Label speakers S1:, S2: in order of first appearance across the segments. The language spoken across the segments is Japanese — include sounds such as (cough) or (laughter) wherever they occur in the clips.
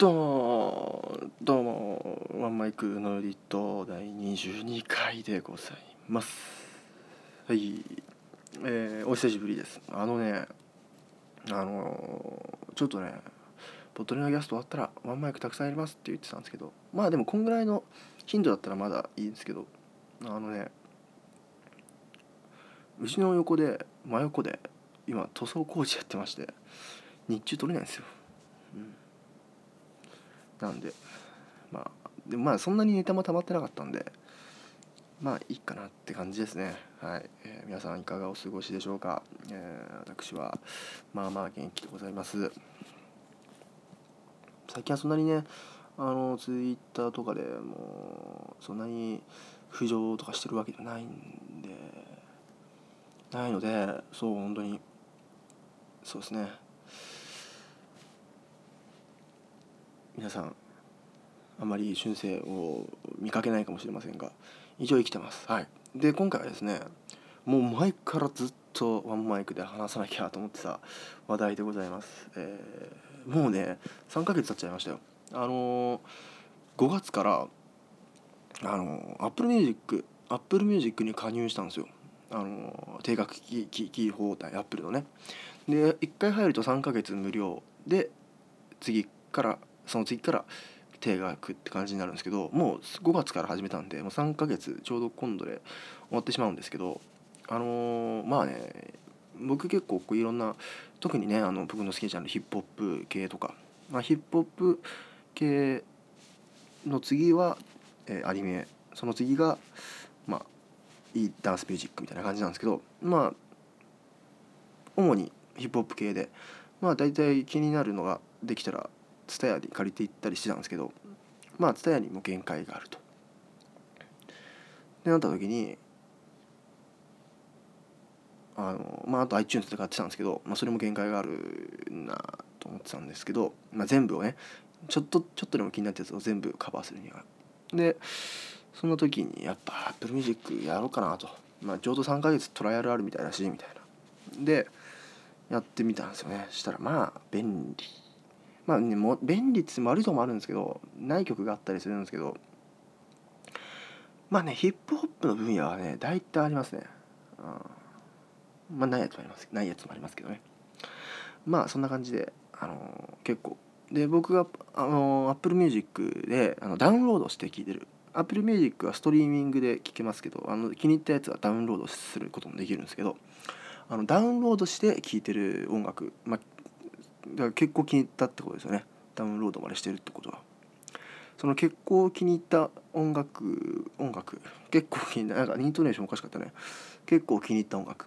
S1: どうもどうもワンマイクのエディット第22回でございます。はい。えー、お久しぶりです。あのねあのー、ちょっとねポットリのギャスト終わったらワンマイクたくさんやりますって言ってたんですけどまあでもこんぐらいの頻度だったらまだいいんですけどあのねうちの横で真横で今塗装工事やってまして日中取れないんですよ、なんでまあでまあそんなにネタも溜まってなかったんでまあいいかなって感じですね。はい、えー、皆さんいかがお過ごしでしょうか、えー、私はまあまあ元気でございます。最近はそんなにねあのツイッターとかでもうそんなに浮上とかしてるわけじゃないんでないのでそう本当にそうですね。皆さんあまり春生を見かけないかもしれませんが一応生きてます。はい。で今回はですねもう前からずっとワンマイクで話さなきゃと思ってた話題でございます、えー、もうね3ヶ月経っちゃいましたよ。あのー、5月からあのー、Apple Music Apple Music に加入したんですよ。あのー、定額キー放題 Apple のね。で1回入ると3ヶ月無料で次からその次から定額って感じになるんですけどもう5月から始めたんでもう3ヶ月ちょうど今度で終わってしまうんですけどあのー、まあね僕結構こういろんな特にねあの僕の好きなジャンルヒップホップ系とか、まあ、ヒップホップ系の次は、えー、アニメその次がまあいいダンスミュージックみたいな感じなんですけどまあ主にヒップホップ系でまあ大体気になるのができたらツタヤに借りていったりしてたんですけどまあツタヤにも限界があると。でなった時にあのまああと iTunes で買ってたんですけど、まあ、それも限界があるなと思ってたんですけど、まあ、全部をねちょっとちょっとでも気になったやつを全部カバーするには。でその時にやっぱ Apple Music やろうかなと、まあ、ちょうど3ヶ月トライアルあるみたいだしみたいな。でやってみたんですよねしたらまあ便利まあねも便利って悪いとこもあるんですけどない曲があったりするんですけどまあねヒップホップの分野はね大体ありますね、うん、まあないやつもありますないやつもありますけどね。まあそんな感じであのー、結構。で僕があのー、Apple Music であのダウンロードして聴いてる。Apple Music はストリーミングで聴けますけどあの気に入ったやつはダウンロードすることもできるんですけどあのダウンロードして聴いてる音楽、まあ、だから結構気に入ったってことですよね。ダウンロードまでしてるってことは。その結構気に入った音楽音楽。結構気に入ったなんかイントネーションおかしかったね。結構気に入った音楽。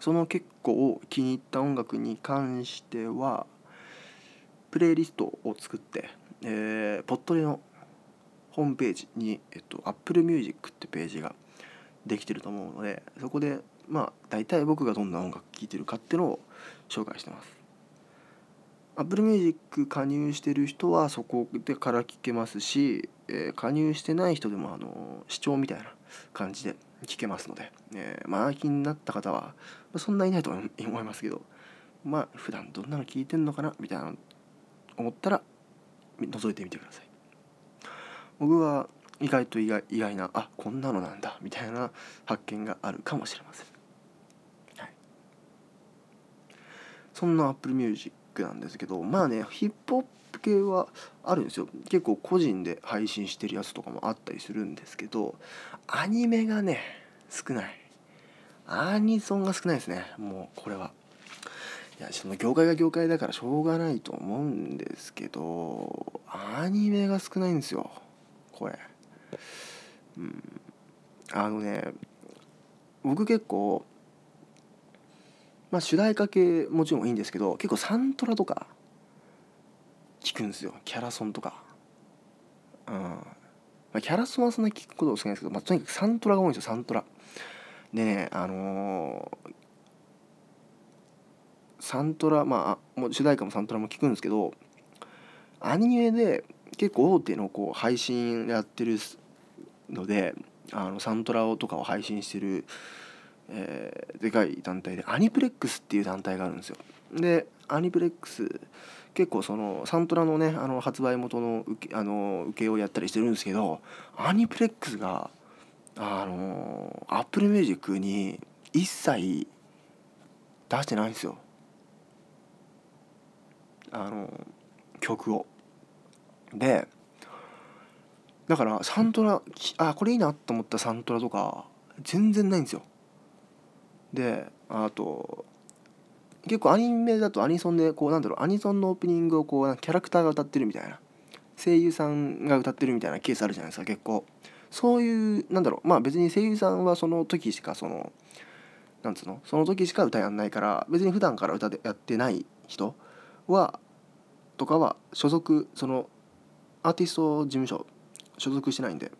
S1: その結構気に入った音楽に関してはプレイリストを作って、えー、ポットレのホームページに、えっと、Apple Music ってページができてると思うのでそこでまあ大体僕がどんな音楽聴いてるかっていうのを紹介してます。Apple Music 加入してる人はそこでから聞けますし、えー、加入してない人でもあの視聴みたいな感じで聞けますので、えー、まあ気になった方はそんないないと思いますけどまあ普段どんなの聞いてんのかなみたいな思ったら覗いてみてください。僕は意外と意外意外なあこんなのなんだみたいな発見があるかもしれません、はい、そんな Apple Music クなんですけどまあねヒップホップ系はあるんですよ。結構個人で配信してるやつとかもあったりするんですけどアニメがね少ない。アニソンが少ないですね。もうこれは。いやその業界が業界だからしょうがないと思うんですけどアニメが少ないんですよ。これ。うん。あのね僕結構まあ主題歌系もちろんいいんですけど結構サントラとか聞くんですよ。キャラソンとか。うん。まあ、キャラソンはそんなに聞くことは少ないですけど、まあ、とにかくサントラが多いんですよサントラ。でねあのー、サントラまあもう主題歌もサントラも聞くんですけどアニメで結構大手のこう配信やってるのであのサントラとかを配信してるえー、でかい団体でアニプレックスっていう団体があるんですよ。でアニプレックス結構そのサントラのねあの発売元の受けあの受けをやったりしてるんですけどアニプレックスがあの Apple Music に一切出してないんですよ。あの曲を。でだからサントラあこれいいなと思ったサントラとか全然ないんですよ。であと結構アニメだとアニソンでこうなんだろうアニソンのオープニングをこうキャラクターが歌ってるみたいな声優さんが歌ってるみたいなケースあるじゃないですか結構。そういうなんだろうまあ別に声優さんはその時しかそのなんつうのその時しか歌やんないから別に普段から歌でやってない人はとかは所属そのアーティスト事務所所属してないんで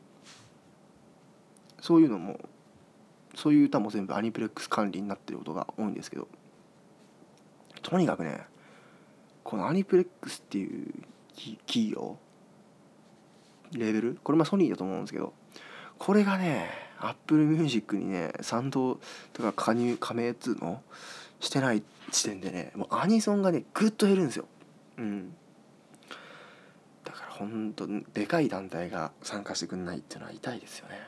S1: そういうのもそういう歌も全部アニプレックス管理になってることが多いんですけどとにかくねこのアニプレックスっていう企業レベル？これまあソニーだと思うんですけどこれがね Apple Music にね賛同とか加入加盟っつうの？してない時点でねもうアニソンがねぐっと減るんですよ。うん。だからほんとでかい団体が参加してくんないっていうのは痛いですよね。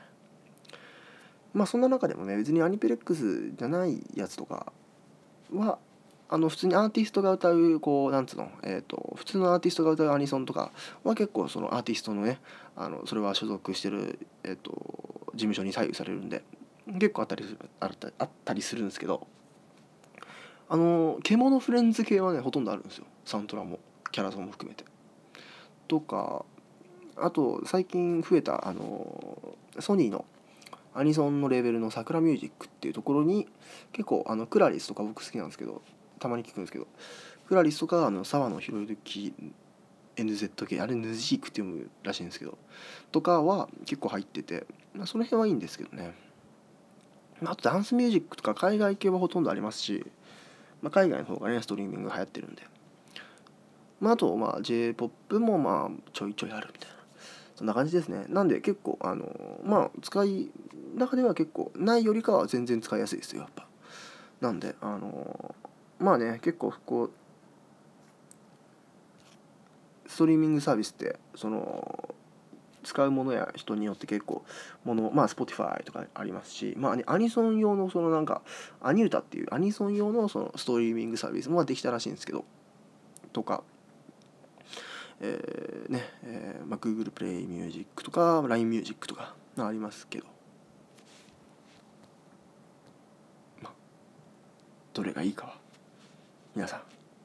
S1: まあそんな中でもね別にアニプレックスじゃないやつとかはあの普通にアーティストが歌うこうなんつうの、えーと、普通のアーティストが歌うアニソンとかは結構そのアーティストのねあのそれは所属してる、えーと、事務所に左右されるんで結構あったりするあったあったりするんですけどあの獣フレンズ系はねほとんどあるんですよサントラもキャラソンも含めて。とかあと最近増えたあのソニーのアニソンのレーベルの桜ミュージックっていうところに結構あのクラリスとか僕好きなんですけどたまに聞くんですけどクラリスとかあの沢野博之 NZK あれヌジークって読むらしいんですけどとかは結構入ってて、まあ、その辺はいいんですけどね。あとダンスミュージックとか海外系はほとんどありますし、まあ、海外の方がねストリーミング流行ってるんで、まあ、あとまあ J−POP もまあちょいちょいあるみたいな。そんな感じですね。なんで結構あのまあ使い中では結構ないよりかは全然使いやすいですよやっぱ。なんであのまあね結構こうストリーミングサービスってその使うものや人によって結構ものまあ Spotify とかありますしまあねアニソン用のそのなんかアニュータっていうアニソン用のそのストリーミングサービスもできたらしいんですけどとかえー、ね、えーまあ、Google プレイミュージックとか LINE ミュージックとかありますけど。まあどれがいいかは皆さ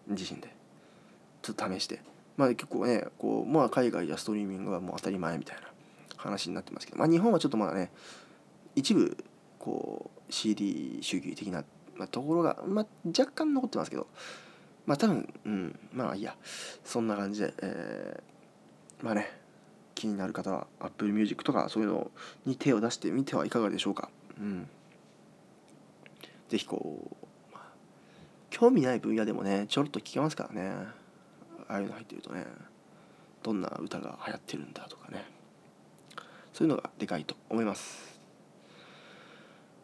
S1: ん自身でちょっと試して。まあ結構ねこうまあ海外やストリーミングはもう当たり前みたいな話になってますけど。まあ日本はちょっとまだね一部こう CD 主義的な、ところが、まあ、若干残ってますけど。まあ多分うんまあいいや。そんな感じで、えー、まあね気になる方は Apple Music とかそういうのに手を出してみてはいかがでしょうか。うん。是非こう興味ない分野でもねちょろっと聞けますからね。ああいうの入ってるとねどんな歌が流行ってるんだとかね。そういうのがでかいと思います。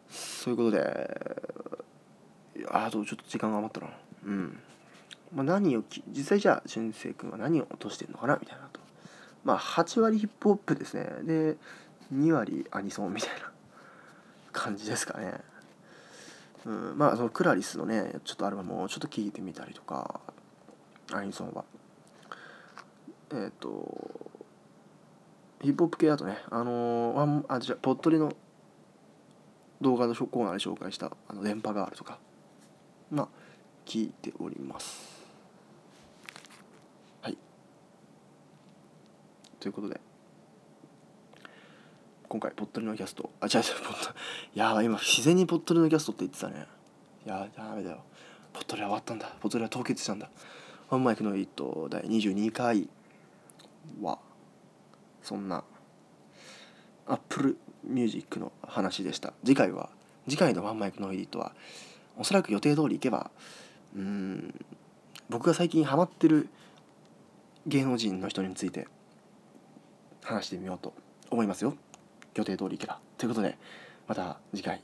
S1: そういうことであとちょっと時間が余ったな。うん。まあ、何を実際じゃあ俊く君は何を落としてるのかなみたいなと。まあ8割ヒップホップですね。で2割アニソンみたいな (laughs) 感じですかね。うん、まあそのクラリスのねちょっとアルバムをちょっと聴いてみたりとかアニソンは。えっ、ー、とヒップホップ系だとねあのワンあじゃポットリの動画のコーナーで紹介したあの電波ガールとかまあ聞いておりますはいということで。今回ぽっとりのキャスト。あ違う違うポットやばい今自然にぽっとりのキャストって言ってたね。いやダメだよ。ぽっとりは終わったんだ。ぽっとりは凍結したんだ。ワンマイクのエディット第22回はそんな Apple Music の話でした。次回は次回のワンマイクのエディットはおそらく予定通りいけばうん僕が最近ハマってる芸能人の人について話してみようと思いますよ。予定通りいけばということでまた次回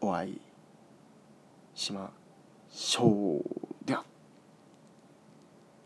S1: お会いしましょう